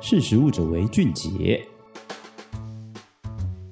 识时务者为俊杰。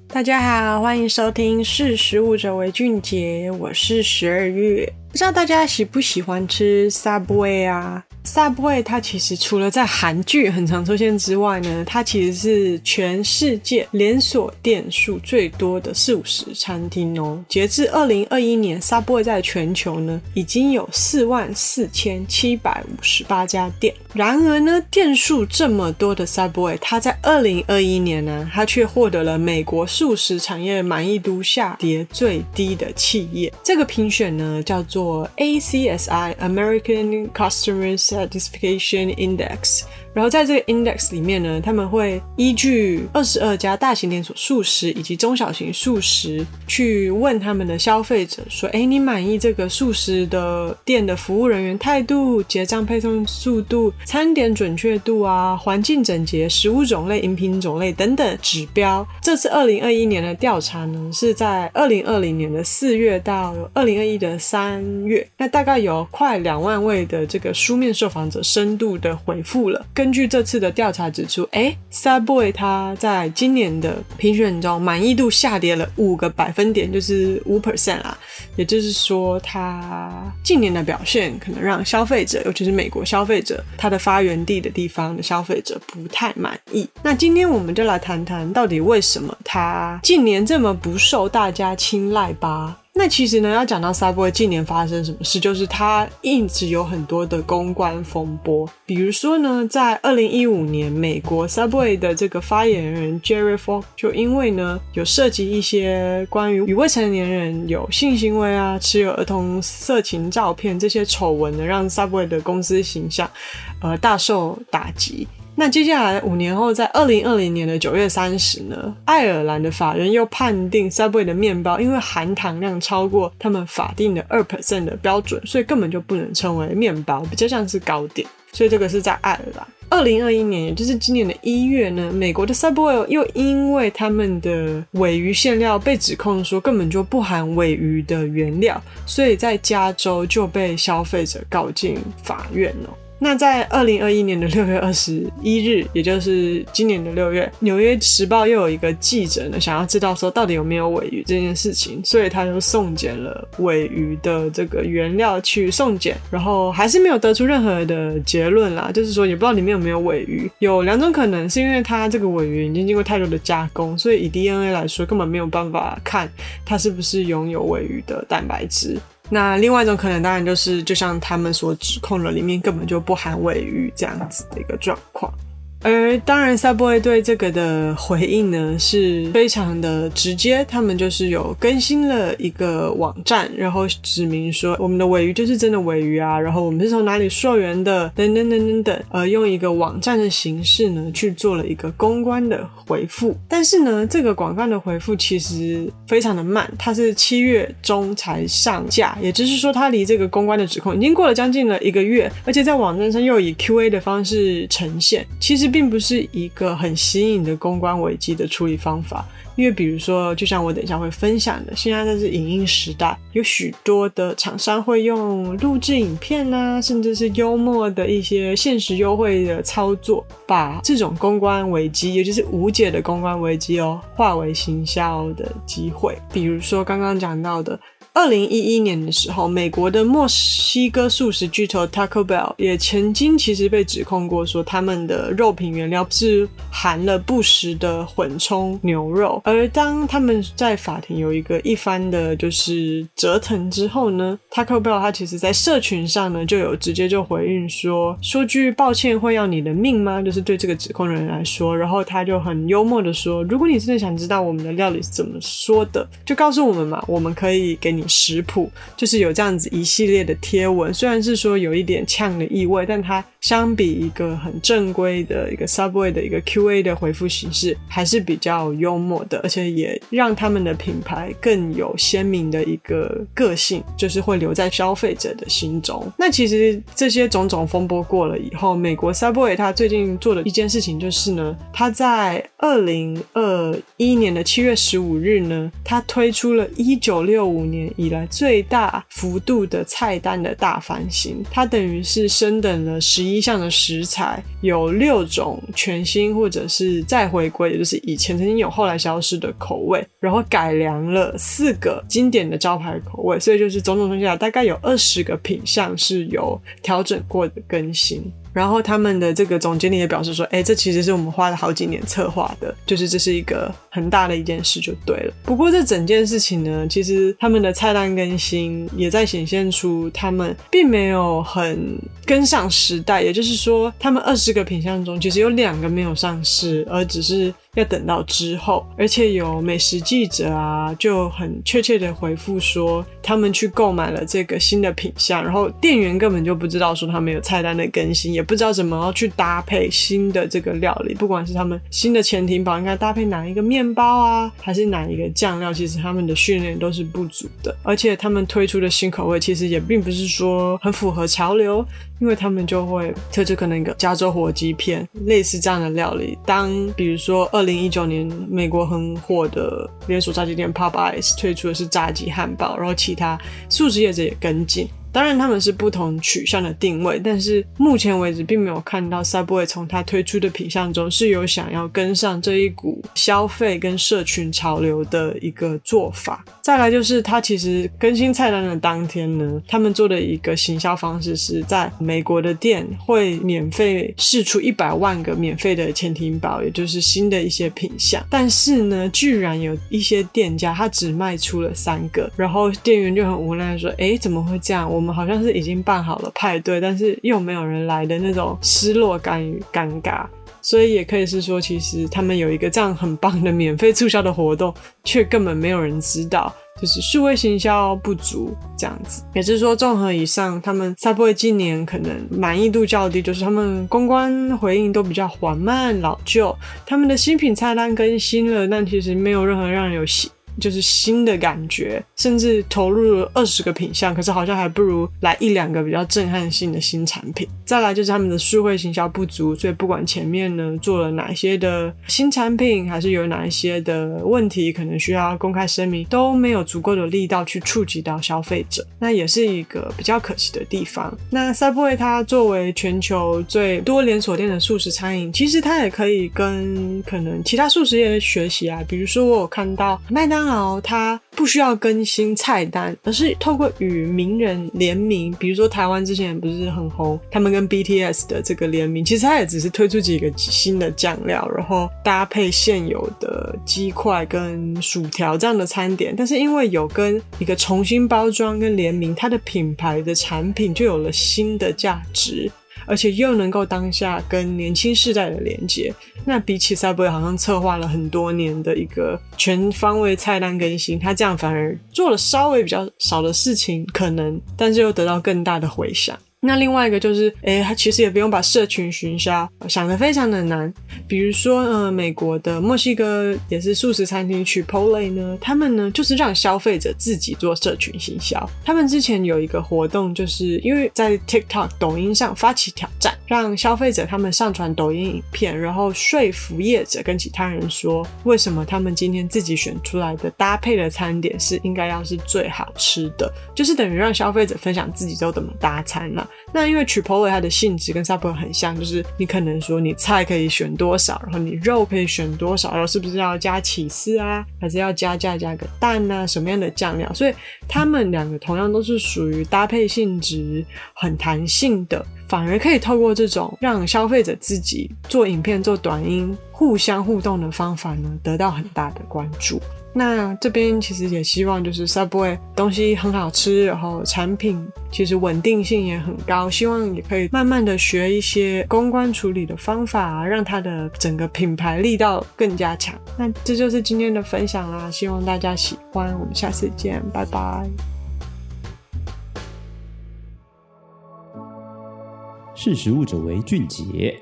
大家好，欢迎收听《识时务者为俊杰》，我是十二月。不知道大家喜不喜欢吃 Subway 啊？Subway 它其实除了在韩剧很常出现之外呢，它其实是全世界连锁店数最多的速食餐厅哦。截至二零二一年，Subway 在全球呢已经有四万四千七百五十八家店。然而呢，店数这么多的 Subway，它在二零二一年呢，它却获得了美国素食产业满意度下跌最低的企业。这个评选呢叫做 ACSI American Customers Satisfaction satisfaction index. 然后在这个 index 里面呢，他们会依据二十二家大型连锁素食以及中小型素食去问他们的消费者说：“哎，你满意这个素食的店的服务人员态度、结账配送速度、餐点准确度啊、环境整洁、食物种类、饮品种类等等指标？”这次二零二一年的调查呢，是在二零二零年的四月到二零二一的三月，那大概有快两万位的这个书面受访者深度的回复了。根据这次的调查指出，哎，Subway 它在今年的评选中满意度下跌了五个百分点，就是五 percent 啊。也就是说，它近年的表现可能让消费者，尤其是美国消费者，它的发源地的地方的消费者不太满意。那今天我们就来谈谈，到底为什么它近年这么不受大家青睐吧。那其实呢，要讲到 Subway 近年发生什么事，就是它一直有很多的公关风波。比如说呢，在二零一五年，美国 Subway 的这个发言人 Jerry Falk 就因为呢有涉及一些关于与未成年人有性行为啊、持有儿童色情照片这些丑闻呢，让 Subway 的公司形象呃大受打击。那接下来五年后，在二零二零年的九月三十呢，爱尔兰的法院又判定 Subway 的面包因为含糖量超过他们法定的二 percent 的标准，所以根本就不能称为面包，比较像是糕点。所以这个是在爱尔兰。二零二一年，也就是今年的一月呢，美国的 Subway 又因为他们的鮪鱼馅料被指控说根本就不含鮪鱼的原料，所以在加州就被消费者告进法院了。那在二零二一年的六月二十一日，也就是今年的六月，《纽约时报》又有一个记者呢，想要知道说到底有没有尾鱼这件事情，所以他就送检了尾鱼的这个原料去送检，然后还是没有得出任何的结论啦，就是说也不知道里面有没有尾鱼。有两种可能，是因为它这个尾鱼已经经过太多的加工，所以以 DNA 来说根本没有办法看它是不是拥有尾鱼的蛋白质。那另外一种可能，当然就是就像他们所指控的，里面根本就不含尾鱼这样子的一个状况。而当然，Subway 对这个的回应呢是非常的直接，他们就是有更新了一个网站，然后指明说我们的尾鱼就是真的尾鱼啊，然后我们是从哪里溯源的，等等等等等，呃，用一个网站的形式呢去做了一个公关的回复。但是呢，这个广告的回复其实非常的慢，它是七月中才上架，也就是说，它离这个公关的指控已经过了将近了一个月，而且在网站上又以 QA 的方式呈现，其实。并不是一个很新颖的公关危机的处理方法，因为比如说，就像我等一下会分享的，现在这是影音时代，有许多的厂商会用录制影片啊，甚至是幽默的一些限时优惠的操作，把这种公关危机，也就是无解的公关危机哦，化为行销的机会。比如说刚刚讲到的。二零一一年的时候，美国的墨西哥素食巨头 Taco Bell 也曾经其实被指控过，说他们的肉品原料是含了不实的混充牛肉。而当他们在法庭有一个一番的就是折腾之后呢，Taco Bell 他其实在社群上呢就有直接就回应说，说句抱歉会要你的命吗？就是对这个指控人来说，然后他就很幽默的说，如果你真的想知道我们的料理是怎么说的，就告诉我们嘛，我们可以给你。食谱就是有这样子一系列的贴文，虽然是说有一点呛的意味，但它相比一个很正规的一个 Subway 的一个 QA 的回复形式，还是比较幽默的，而且也让他们的品牌更有鲜明的一个个性，就是会留在消费者的心中。那其实这些种种风波过了以后，美国 Subway 他最近做的一件事情就是呢，他在二零二一年的七月十五日呢，它推出了一九六五年以来最大幅度的菜单的大翻新。它等于是升等了十一项的食材，有六种全新或者是再回归，也就是以前曾经有后来消失的口味，然后改良了四个经典的招牌口味，所以就是种种东西啊，大概有二十个品项是有调整过的更新。然后他们的这个总经理也表示说：“哎，这其实是我们花了好几年策划的，就是这是一个很大的一件事，就对了。不过这整件事情呢，其实他们的菜单更新也在显现出他们并没有很跟上时代，也就是说，他们二十个品相中，其实有两个没有上市，而只是。”要等到之后，而且有美食记者啊，就很确切的回复说，他们去购买了这个新的品相，然后店员根本就不知道说他们有菜单的更新，也不知道怎么要去搭配新的这个料理，不管是他们新的潜艇堡应该搭配哪一个面包啊，还是哪一个酱料，其实他们的训练都是不足的，而且他们推出的新口味其实也并不是说很符合潮流。因为他们就会推出可能一个加州火鸡片类似这样的料理，当比如说二零一九年美国很火的连锁炸鸡店 Popeyes 推出的是炸鸡汉堡，然后其他素食业者也跟进。当然，他们是不同取向的定位，但是目前为止并没有看到 Subway 从它推出的品项中是有想要跟上这一股消费跟社群潮流的一个做法。再来就是，它其实更新菜单的当天呢，他们做的一个行销方式是在美国的店会免费试出一百万个免费的潜艇堡，也就是新的一些品项。但是呢，居然有一些店家他只卖出了三个，然后店员就很无奈说：“诶，怎么会这样？我们。”们好像是已经办好了派对，但是又没有人来的那种失落感与尴尬，所以也可以是说，其实他们有一个这样很棒的免费促销的活动，却根本没有人知道，就是数位行销不足这样子。也是说，综合以上，他们 Subway 今年可能满意度较低，就是他们公关回应都比较缓慢老旧，他们的新品菜单更新了，但其实没有任何让人有喜。就是新的感觉，甚至投入了二十个品项，可是好像还不如来一两个比较震撼性的新产品。再来就是他们的数位行销不足，所以不管前面呢做了哪些的新产品，还是有哪一些的问题，可能需要公开声明，都没有足够的力道去触及到消费者，那也是一个比较可惜的地方。那 Subway 它作为全球最多连锁店的速食餐饮，其实它也可以跟可能其他速食业学习啊，比如说我有看到麦当。好，它不需要更新菜单，而是透过与名人联名，比如说台湾之前不是很红，他们跟 BTS 的这个联名，其实它也只是推出几个新的酱料，然后搭配现有的鸡块跟薯条这样的餐点，但是因为有跟一个重新包装跟联名，它的品牌的产品就有了新的价值。而且又能够当下跟年轻世代的连接，那比起 Subway 好像策划了很多年的一个全方位菜单更新，他这样反而做了稍微比较少的事情，可能，但是又得到更大的回响。那另外一个就是，诶，他其实也不用把社群行销想得非常的难。比如说，呃，美国的墨西哥也是素食餐厅 Chipotle 呢，他们呢就是让消费者自己做社群行销。他们之前有一个活动，就是因为在 TikTok 抖音上发起挑战，让消费者他们上传抖音影片，然后说服业者跟其他人说，为什么他们今天自己选出来的搭配的餐点是应该要是最好吃的，就是等于让消费者分享自己都怎么搭餐了。那因为 Chipotle 它的性质跟 Subway 很像，就是你可能说你菜可以选多少，然后你肉可以选多少，然后是不是要加起司啊，还是要加价加个蛋啊，什么样的酱料？所以他们两个同样都是属于搭配性质很弹性的，反而可以透过这种让消费者自己做影片、做短音互相互动的方法呢，得到很大的关注。那这边其实也希望就是 Subway 东西很好吃，然后产品其实稳定性也很高，希望也可以慢慢的学一些公关处理的方法，让它的整个品牌力道更加强。那这就是今天的分享啦，希望大家喜欢，我们下次见，拜拜。识食物者为俊杰。